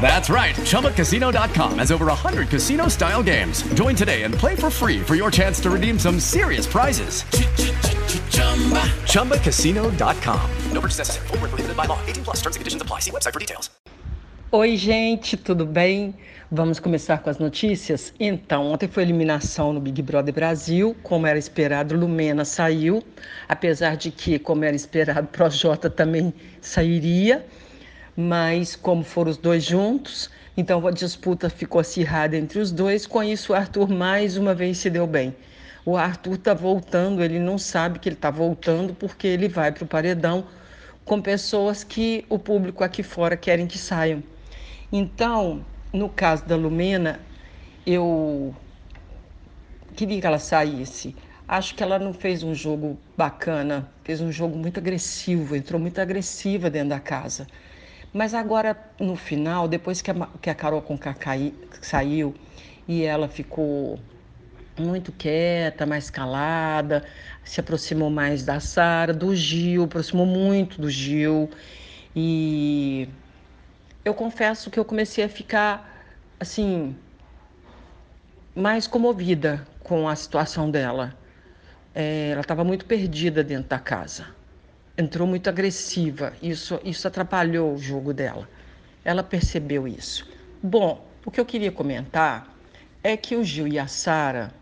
That's right. ChumbaCasino.com has over 100 casino style games. Join today and play for free for your chance to redeem some serious prizes. ChumbaCasino.com. No purchase necessary. Where prohibited by law. 18 plus terms and conditions apply. See website for details. Oi, gente, tudo bem? Vamos começar com as notícias? Então, ontem foi eliminação no Big Brother Brasil, como era esperado, Lumena saiu, apesar de que, como era esperado, Projota também sairia, mas como foram os dois juntos, então a disputa ficou acirrada entre os dois, com isso o Arthur mais uma vez se deu bem. O Arthur está voltando, ele não sabe que ele está voltando porque ele vai para o paredão com pessoas que o público aqui fora querem que saiam. Então, no caso da Lumena, eu queria que ela saísse. Acho que ela não fez um jogo bacana, fez um jogo muito agressivo, entrou muito agressiva dentro da casa. Mas agora, no final, depois que a, que a Carol Conká saiu e ela ficou muito quieta, mais calada, se aproximou mais da Sara, do Gil, aproximou muito do Gil. E eu confesso que eu comecei a ficar assim mais comovida com a situação dela. É, ela estava muito perdida dentro da casa, entrou muito agressiva. Isso, isso atrapalhou o jogo dela. Ela percebeu isso. Bom, o que eu queria comentar é que o Gil e a Sara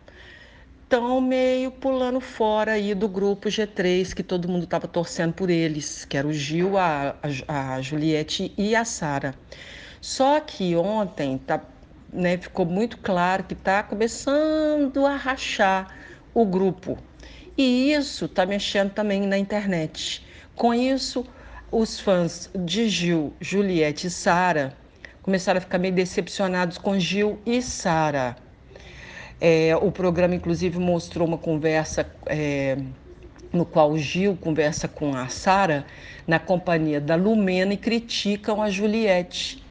estão meio pulando fora aí do grupo G3, que todo mundo estava torcendo por eles, que era o Gil, a, a, a Juliette e a Sara. Só que ontem tá, né, ficou muito claro que está começando a rachar o grupo. E isso está mexendo também na internet. Com isso, os fãs de Gil, Juliette e Sara começaram a ficar meio decepcionados com Gil e Sara. É, o programa, inclusive, mostrou uma conversa é, no qual o Gil conversa com a Sara na companhia da Lumena e criticam a Juliette.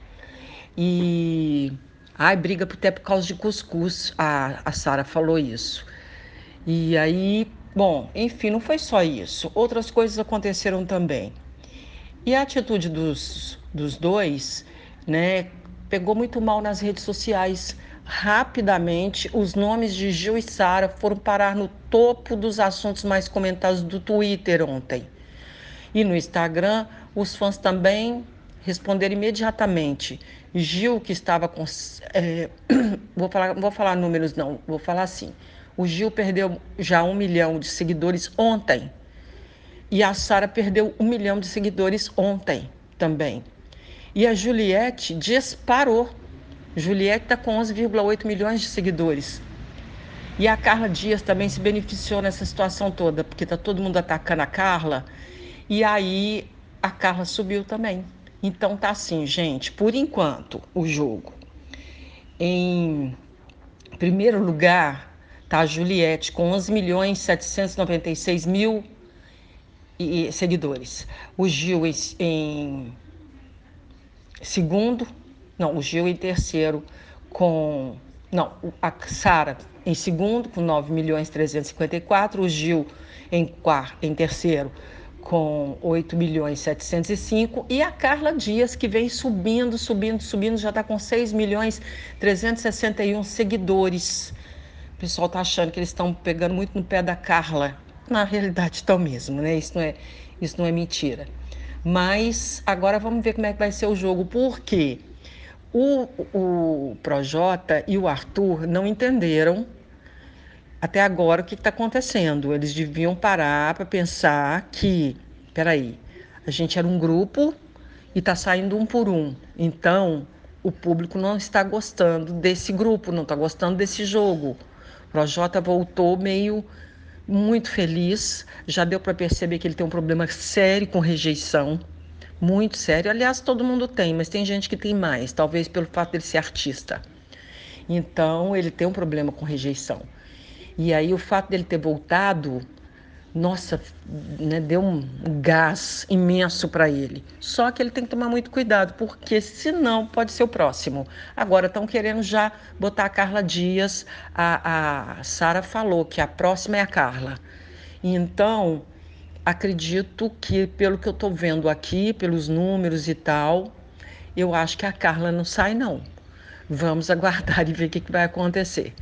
E. Ai, briga até por causa de cuscuz. A, a Sara falou isso. E aí, bom, enfim, não foi só isso. Outras coisas aconteceram também. E a atitude dos, dos dois, né, pegou muito mal nas redes sociais rapidamente, os nomes de Gil e Sara foram parar no topo dos assuntos mais comentados do Twitter ontem. E no Instagram, os fãs também responderam imediatamente. Gil, que estava com. É, vou falar, vou falar números, não, vou falar assim. O Gil perdeu já um milhão de seguidores ontem. E a Sara perdeu um milhão de seguidores ontem também. E a Juliette disparou Juliette está com 11,8 milhões de seguidores. E a Carla Dias também se beneficiou nessa situação toda, porque está todo mundo atacando a Carla. E aí a Carla subiu também. Então tá assim, gente, por enquanto, o jogo. Em primeiro lugar, tá Juliette com 11 milhões 796 mil seguidores. O Gil em segundo não, o Gil em terceiro com. Não, a Sara em segundo com 9 milhões 354, o Gil em quarto, em terceiro com 8 milhões 705 e a Carla Dias que vem subindo, subindo, subindo, já está com 6 milhões 361 seguidores. O pessoal está achando que eles estão pegando muito no pé da Carla. Na realidade estão mesmo, né? Isso não é, isso não é mentira. Mas agora vamos ver como é que vai ser o jogo. Por quê? O, o Projota e o Arthur não entenderam até agora o que está acontecendo. Eles deviam parar para pensar que, peraí, a gente era um grupo e está saindo um por um. Então, o público não está gostando desse grupo, não está gostando desse jogo. Projota voltou meio muito feliz, já deu para perceber que ele tem um problema sério com rejeição, muito sério. Aliás, todo mundo tem, mas tem gente que tem mais, talvez pelo fato dele ser artista. Então, ele tem um problema com rejeição. E aí, o fato dele ter voltado nossa, né, deu um gás imenso para ele. Só que ele tem que tomar muito cuidado, porque senão pode ser o próximo. Agora estão querendo já botar a Carla Dias. A, a Sara falou que a próxima é a Carla. Então, acredito que, pelo que eu estou vendo aqui, pelos números e tal, eu acho que a Carla não sai, não. Vamos aguardar e ver o que, que vai acontecer.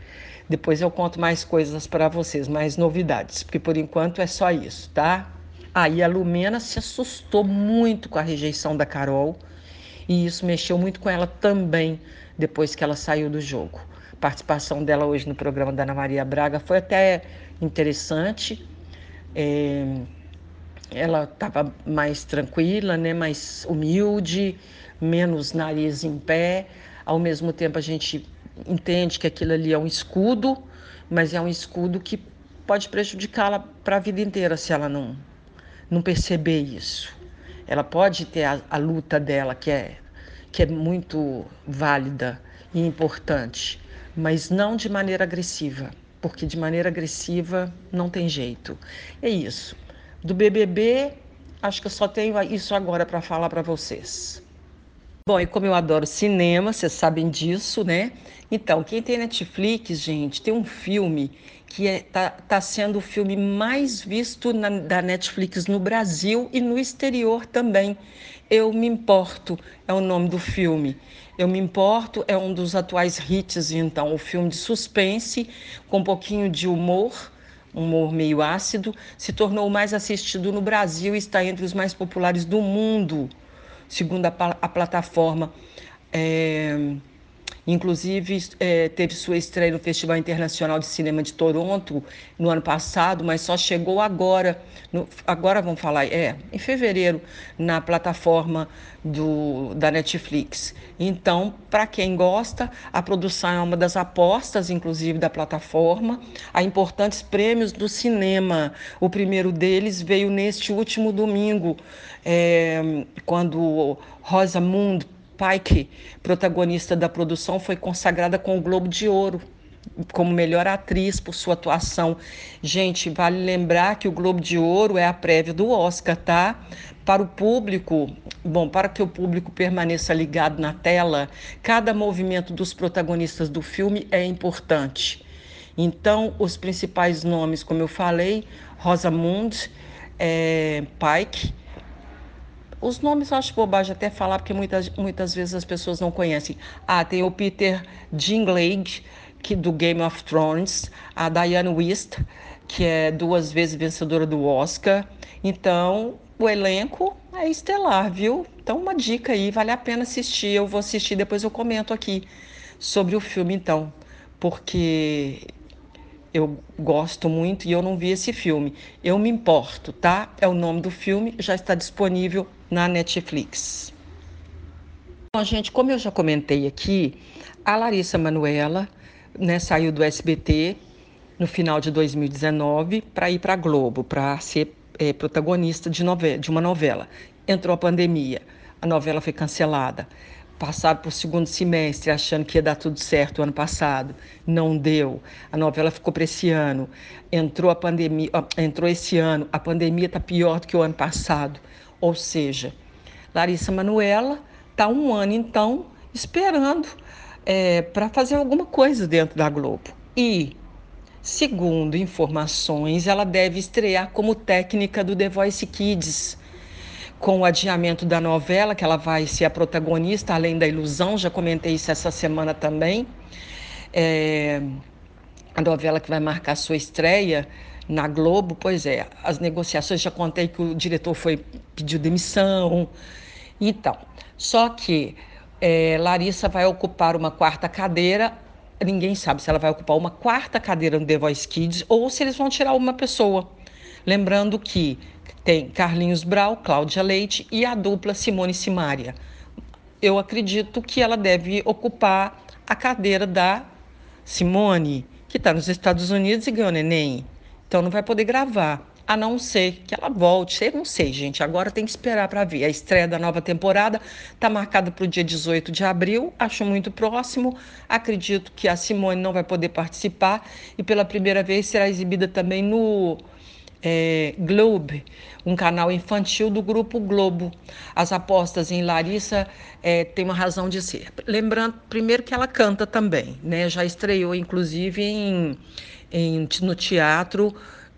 Depois eu conto mais coisas para vocês, mais novidades, porque por enquanto é só isso, tá? Aí ah, a Lumena se assustou muito com a rejeição da Carol e isso mexeu muito com ela também depois que ela saiu do jogo. A participação dela hoje no programa da Ana Maria Braga foi até interessante. É, ela estava mais tranquila, né, mais humilde, menos nariz em pé. Ao mesmo tempo, a gente entende que aquilo ali é um escudo, mas é um escudo que pode prejudicá-la para a vida inteira se ela não, não perceber isso. Ela pode ter a, a luta dela, que é, que é muito válida e importante, mas não de maneira agressiva, porque de maneira agressiva não tem jeito. É isso. Do BBB, acho que eu só tenho isso agora para falar para vocês. Bom, e como eu adoro cinema, vocês sabem disso, né? Então, quem tem Netflix, gente, tem um filme que está é, tá, tá sendo o filme mais visto na, da Netflix no Brasil e no exterior também. Eu Me Importo é o nome do filme. Eu Me Importo é um dos atuais hits, então, o filme de suspense com um pouquinho de humor, humor meio ácido, se tornou o mais assistido no Brasil e está entre os mais populares do mundo segundo a, a plataforma. É, Inclusive, é, teve sua estreia no Festival Internacional de Cinema de Toronto no ano passado, mas só chegou agora, no, agora vamos falar, é, em fevereiro, na plataforma do, da Netflix. Então, para quem gosta, a produção é uma das apostas, inclusive, da plataforma. Há importantes prêmios do cinema. O primeiro deles veio neste último domingo, é, quando Rosamund Pike, protagonista da produção, foi consagrada com o Globo de Ouro como melhor atriz por sua atuação. Gente, vale lembrar que o Globo de Ouro é a prévia do Oscar, tá? Para o público, bom, para que o público permaneça ligado na tela, cada movimento dos protagonistas do filme é importante. Então, os principais nomes, como eu falei, Rosamund é, Pike, os nomes eu acho bobagem até falar, porque muitas, muitas vezes as pessoas não conhecem. Ah, tem o Peter Dinklage, que do Game of Thrones, a Diane Wist, que é duas vezes vencedora do Oscar. Então, o elenco é estelar, viu? Então, uma dica aí, vale a pena assistir. Eu vou assistir, depois eu comento aqui sobre o filme, então, porque eu gosto muito e eu não vi esse filme. Eu me importo, tá? É o nome do filme, já está disponível na Netflix. Bom, gente, como eu já comentei aqui, a Larissa Manuela né, saiu do SBT no final de 2019 para ir para a Globo, para ser é, protagonista de, novela, de uma novela. Entrou a pandemia, a novela foi cancelada. Passaram por segundo semestre achando que ia dar tudo certo o ano passado, não deu. A novela ficou para esse ano. Entrou a pandemia, entrou esse ano, a pandemia está pior do que o ano passado. Ou seja, Larissa Manuela está um ano, então, esperando é, para fazer alguma coisa dentro da Globo. E, segundo informações, ela deve estrear como técnica do The Voice Kids. Com o adiamento da novela, que ela vai ser a protagonista, além da ilusão, já comentei isso essa semana também. É, a novela que vai marcar sua estreia na Globo, pois é, as negociações, já contei que o diretor foi pediu demissão. Então, só que é, Larissa vai ocupar uma quarta cadeira, ninguém sabe se ela vai ocupar uma quarta cadeira no The Voice Kids ou se eles vão tirar uma pessoa. Lembrando que tem Carlinhos Brau, Cláudia Leite e a dupla Simone Simaria. Eu acredito que ela deve ocupar a cadeira da Simone, que está nos Estados Unidos e ganhou neném. Então não vai poder gravar a não ser que ela volte. Eu não sei, gente. Agora tem que esperar para ver. A estreia da nova temporada está marcada para o dia 18 de abril. Acho muito próximo. Acredito que a Simone não vai poder participar e pela primeira vez será exibida também no é, Globe, um canal infantil do Grupo Globo. As apostas em Larissa é, têm uma razão de ser. Lembrando, primeiro, que ela canta também, né? Já estreou, inclusive, em, em no teatro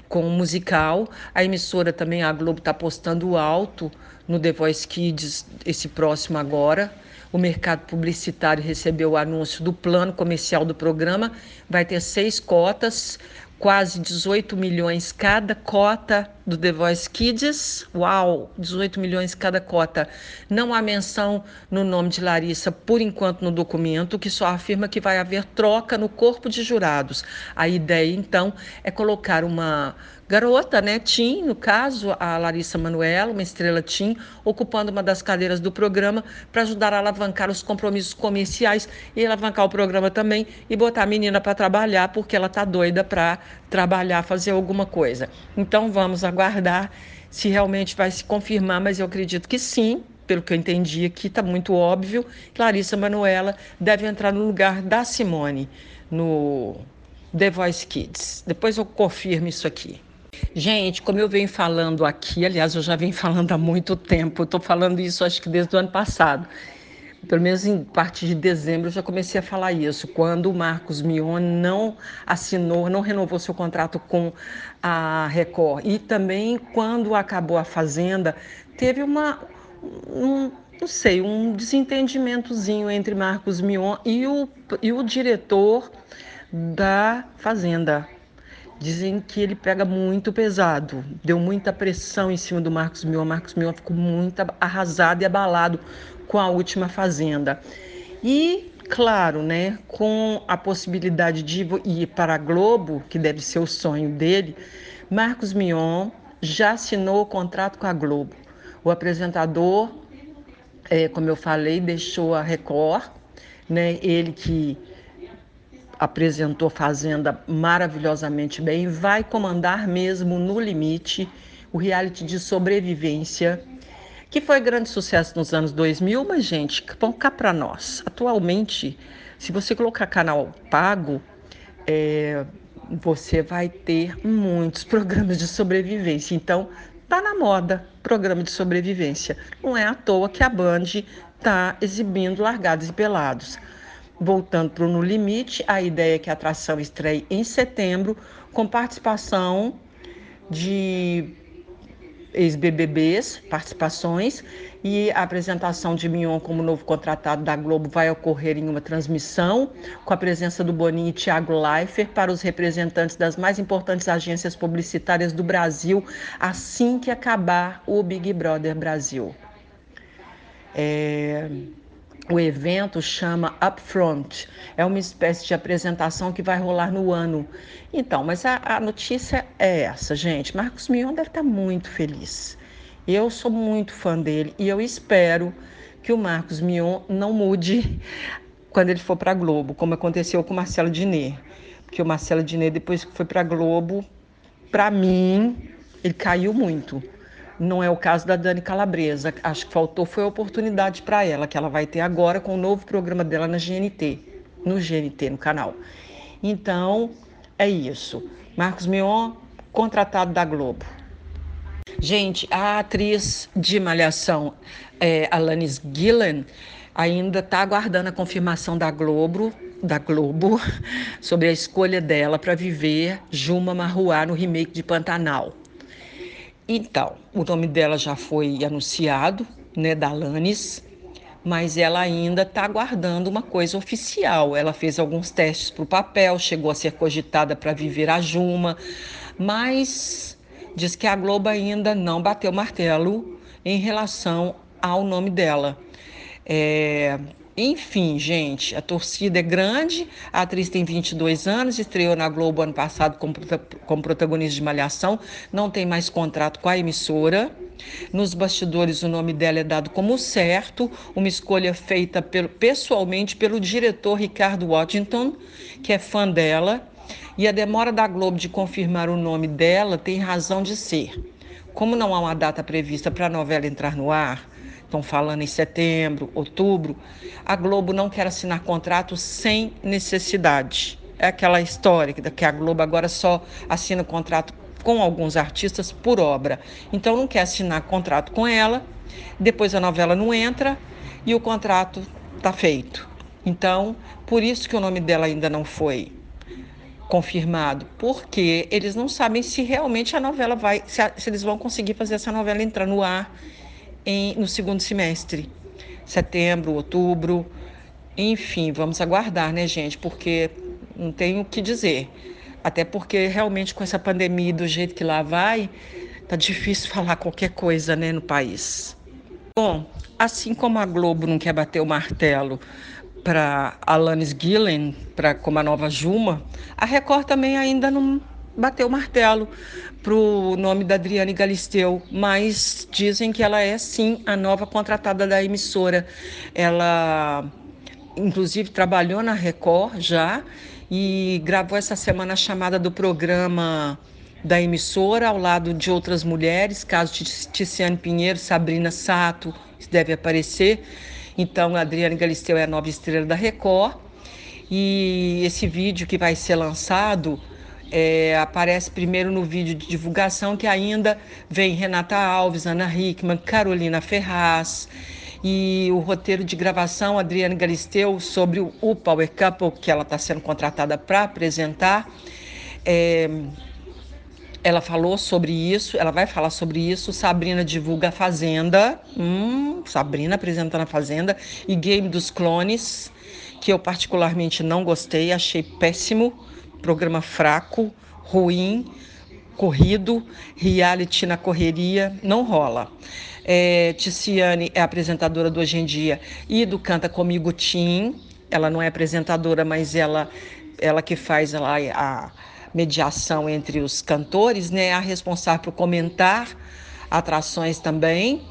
com um musical. A emissora também, a Globo, está apostando alto no The Voice Kids esse próximo agora. O mercado publicitário recebeu o anúncio do plano comercial do programa. Vai ter seis cotas quase 18 milhões cada cota do The Voice Kids. Uau, 18 milhões cada cota. Não há menção no nome de Larissa por enquanto no documento, que só afirma que vai haver troca no corpo de jurados. A ideia então é colocar uma garota, né, Tim, no caso, a Larissa Manuela, uma estrela Tim, ocupando uma das cadeiras do programa para ajudar a alavancar os compromissos comerciais e alavancar o programa também e botar a menina para trabalhar, porque ela tá doida para trabalhar, fazer alguma coisa. Então vamos aguardar se realmente vai se confirmar, mas eu acredito que sim, pelo que eu entendi aqui, está muito óbvio. Larissa Manuela deve entrar no lugar da Simone no The Voice Kids. Depois eu confirmo isso aqui. Gente, como eu venho falando aqui, aliás, eu já venho falando há muito tempo, estou falando isso acho que desde o ano passado. Pelo menos em partir de dezembro eu já comecei a falar isso, quando o Marcos Mion não assinou, não renovou seu contrato com a Record. E também quando acabou a Fazenda, teve uma. Um, não sei, um desentendimentozinho entre Marcos Mion e o, e o diretor da Fazenda, Dizem que ele pega muito pesado, deu muita pressão em cima do Marcos Mion. Marcos Mion ficou muito arrasado e abalado com a última fazenda. E, claro, né, com a possibilidade de ir para a Globo, que deve ser o sonho dele, Marcos Mion já assinou o contrato com a Globo. O apresentador, é, como eu falei, deixou a Record, né, ele que apresentou Fazenda maravilhosamente bem, vai comandar mesmo no limite o reality de sobrevivência, que foi grande sucesso nos anos 2000, mas gente, vão cá para nós. Atualmente, se você colocar canal pago, é, você vai ter muitos programas de sobrevivência. Então, tá na moda programa de sobrevivência. Não é à toa que a Band está exibindo Largados e Pelados. Voltando para o No Limite, a ideia é que a atração estreie em setembro, com participação de ex-BBBs, participações, e a apresentação de Mion como novo contratado da Globo vai ocorrer em uma transmissão, com a presença do Boninho e Thiago Leifert para os representantes das mais importantes agências publicitárias do Brasil, assim que acabar o Big Brother Brasil. É... O evento chama Upfront, é uma espécie de apresentação que vai rolar no ano. Então, mas a, a notícia é essa, gente. Marcos Mion deve estar muito feliz. Eu sou muito fã dele e eu espero que o Marcos Mion não mude quando ele for para a Globo, como aconteceu com o Marcelo Diné. Porque o Marcelo Diné, depois que foi para a Globo, para mim, ele caiu muito. Não é o caso da Dani Calabresa. Acho que faltou foi a oportunidade para ela, que ela vai ter agora com o novo programa dela na GNT, no GNT, no canal. Então, é isso. Marcos Mion, contratado da Globo. Gente, a atriz de Malhação, é, Alanis Gillen, ainda está aguardando a confirmação da Globo, da Globo sobre a escolha dela para viver Juma Marruá no remake de Pantanal. Então, o nome dela já foi anunciado, né, da Alanis, mas ela ainda está aguardando uma coisa oficial. Ela fez alguns testes para o papel, chegou a ser cogitada para viver a Juma, mas diz que a Globo ainda não bateu martelo em relação ao nome dela. É, Enfim, gente, a torcida é grande. A atriz tem 22 anos, estreou na Globo ano passado como, como protagonista de Malhação, não tem mais contrato com a emissora. Nos bastidores, o nome dela é dado como certo, uma escolha feita pelo, pessoalmente pelo diretor Ricardo Washington, que é fã dela. E a demora da Globo de confirmar o nome dela tem razão de ser. Como não há uma data prevista para a novela entrar no ar, estão falando em setembro, outubro, a Globo não quer assinar contrato sem necessidade. É aquela história que a Globo agora só assina contrato com alguns artistas por obra. Então não quer assinar contrato com ela, depois a novela não entra e o contrato está feito. Então, por isso que o nome dela ainda não foi confirmado, porque eles não sabem se realmente a novela vai, se, a, se eles vão conseguir fazer essa novela entrar no ar em, no segundo semestre, setembro, outubro, enfim, vamos aguardar, né, gente? Porque não tenho o que dizer. Até porque realmente com essa pandemia do jeito que lá vai, tá difícil falar qualquer coisa, né, no país. Bom, assim como a Globo não quer bater o martelo para Alanis Gillen, para como a nova Juma, a Record também ainda não bateu o martelo para o nome da Adriane Galisteu, mas dizem que ela é sim a nova contratada da emissora. Ela, inclusive, trabalhou na Record já e gravou essa semana a chamada do programa da emissora ao lado de outras mulheres, caso Ticiane Pinheiro, Sabrina Sato, deve aparecer. Então, a Adriane Galisteu é a nova estrela da Record. E esse vídeo que vai ser lançado é, aparece primeiro no vídeo de divulgação, que ainda vem Renata Alves, Ana Hickman, Carolina Ferraz. E o roteiro de gravação, Adriane Galisteu, sobre o Power Couple, que ela está sendo contratada para apresentar. É, ela falou sobre isso, ela vai falar sobre isso. Sabrina divulga a Fazenda. Hum, Sabrina apresentando a Fazenda. E Game dos Clones, que eu particularmente não gostei, achei péssimo programa fraco, ruim, corrido, reality na correria, não rola. É, Ticiane é apresentadora do Hoje em Dia e do Canta Comigo Tim. Ela não é apresentadora, mas ela, ela que faz lá a mediação entre os cantores, né? A responsável por comentar atrações também.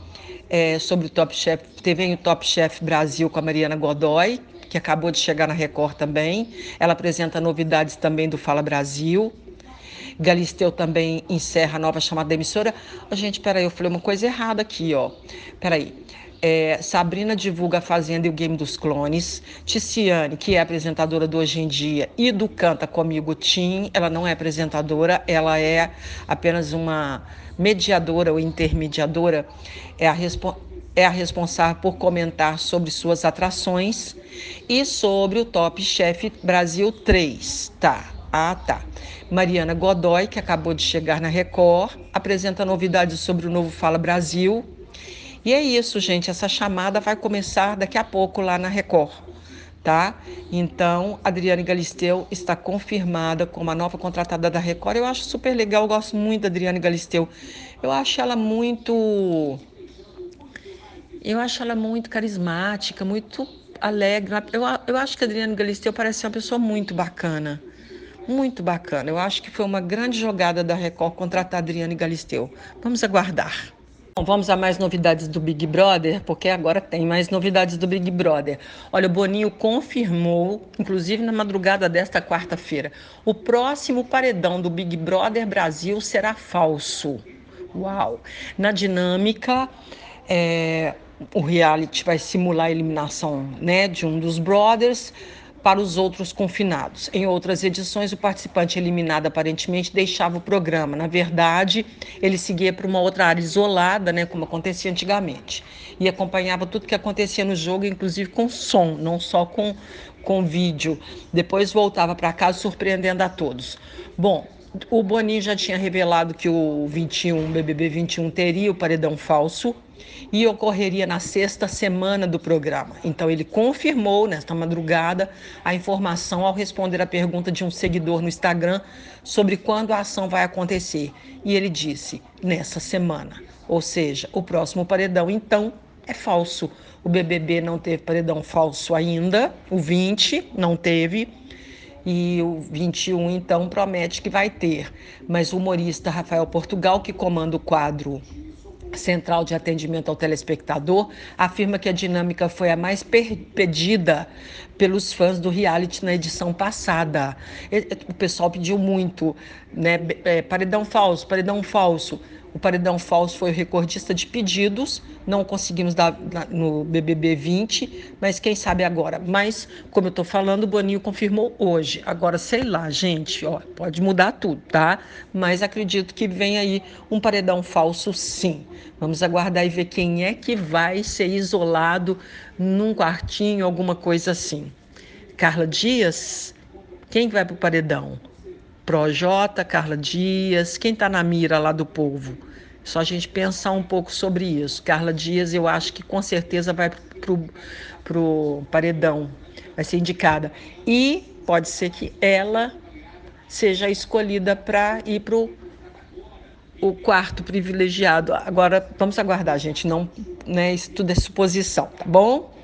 É, sobre o Top Chef, teve o Top Chef Brasil com a Mariana Godoy, que acabou de chegar na Record também. Ela apresenta novidades também do Fala Brasil. Galisteu também encerra a nova chamada da emissora. Oh, gente, peraí, eu falei uma coisa errada aqui, ó. Peraí. É, Sabrina divulga a Fazenda e o Game dos Clones. Ticiane, que é apresentadora do Hoje em Dia e do Canta Comigo Tim, ela não é apresentadora, ela é apenas uma mediadora ou intermediadora. É a responsável é a responsável por comentar sobre suas atrações e sobre o Top Chef Brasil 3. Tá, ah tá. Mariana Godoy, que acabou de chegar na Record, apresenta novidades sobre o novo Fala Brasil. E é isso, gente. Essa chamada vai começar daqui a pouco lá na Record. Tá? Então, Adriane Galisteu está confirmada como a nova contratada da Record. Eu acho super legal, eu gosto muito da Adriane Galisteu. Eu acho ela muito eu acho ela muito carismática, muito alegre. Eu, eu acho que a Adriana Galisteu parece uma pessoa muito bacana. Muito bacana. Eu acho que foi uma grande jogada da Record contratar a Adriane Galisteu. Vamos aguardar. Bom, vamos a mais novidades do Big Brother, porque agora tem mais novidades do Big Brother. Olha, o Boninho confirmou, inclusive na madrugada desta quarta-feira, o próximo paredão do Big Brother Brasil será falso. Uau! Na dinâmica, é, o reality vai simular a eliminação né, de um dos brothers para os outros confinados. Em outras edições, o participante eliminado aparentemente deixava o programa. Na verdade, ele seguia para uma outra área isolada, né, como acontecia antigamente, e acompanhava tudo que acontecia no jogo, inclusive com som, não só com, com vídeo. Depois voltava para casa surpreendendo a todos. Bom, o Boninho já tinha revelado que o 21, BBB 21 teria o paredão falso e ocorreria na sexta semana do programa. Então ele confirmou nesta madrugada a informação ao responder a pergunta de um seguidor no Instagram sobre quando a ação vai acontecer. E ele disse: nessa semana. Ou seja, o próximo paredão então é falso. O BBB não teve paredão falso ainda, o 20 não teve, e o 21 então promete que vai ter. Mas o humorista Rafael Portugal, que comanda o quadro Central de Atendimento ao Telespectador, afirma que a dinâmica foi a mais pedida pelos fãs do reality na edição passada. O pessoal pediu muito, né? É, paredão falso, paredão falso. O paredão falso foi o recordista de pedidos, não conseguimos dar no BBB 20, mas quem sabe agora. Mas, como eu estou falando, o Boninho confirmou hoje. Agora, sei lá, gente, ó, pode mudar tudo, tá? Mas acredito que vem aí um paredão falso, sim. Vamos aguardar e ver quem é que vai ser isolado num quartinho, alguma coisa assim. Carla Dias, quem vai para o paredão? Projota, Carla Dias, quem está na mira lá do povo? Só a gente pensar um pouco sobre isso. Carla Dias, eu acho que com certeza vai para o paredão, vai ser indicada. E pode ser que ela seja escolhida para ir para o quarto privilegiado. Agora, vamos aguardar, gente. Não, né, isso tudo é suposição, tá bom?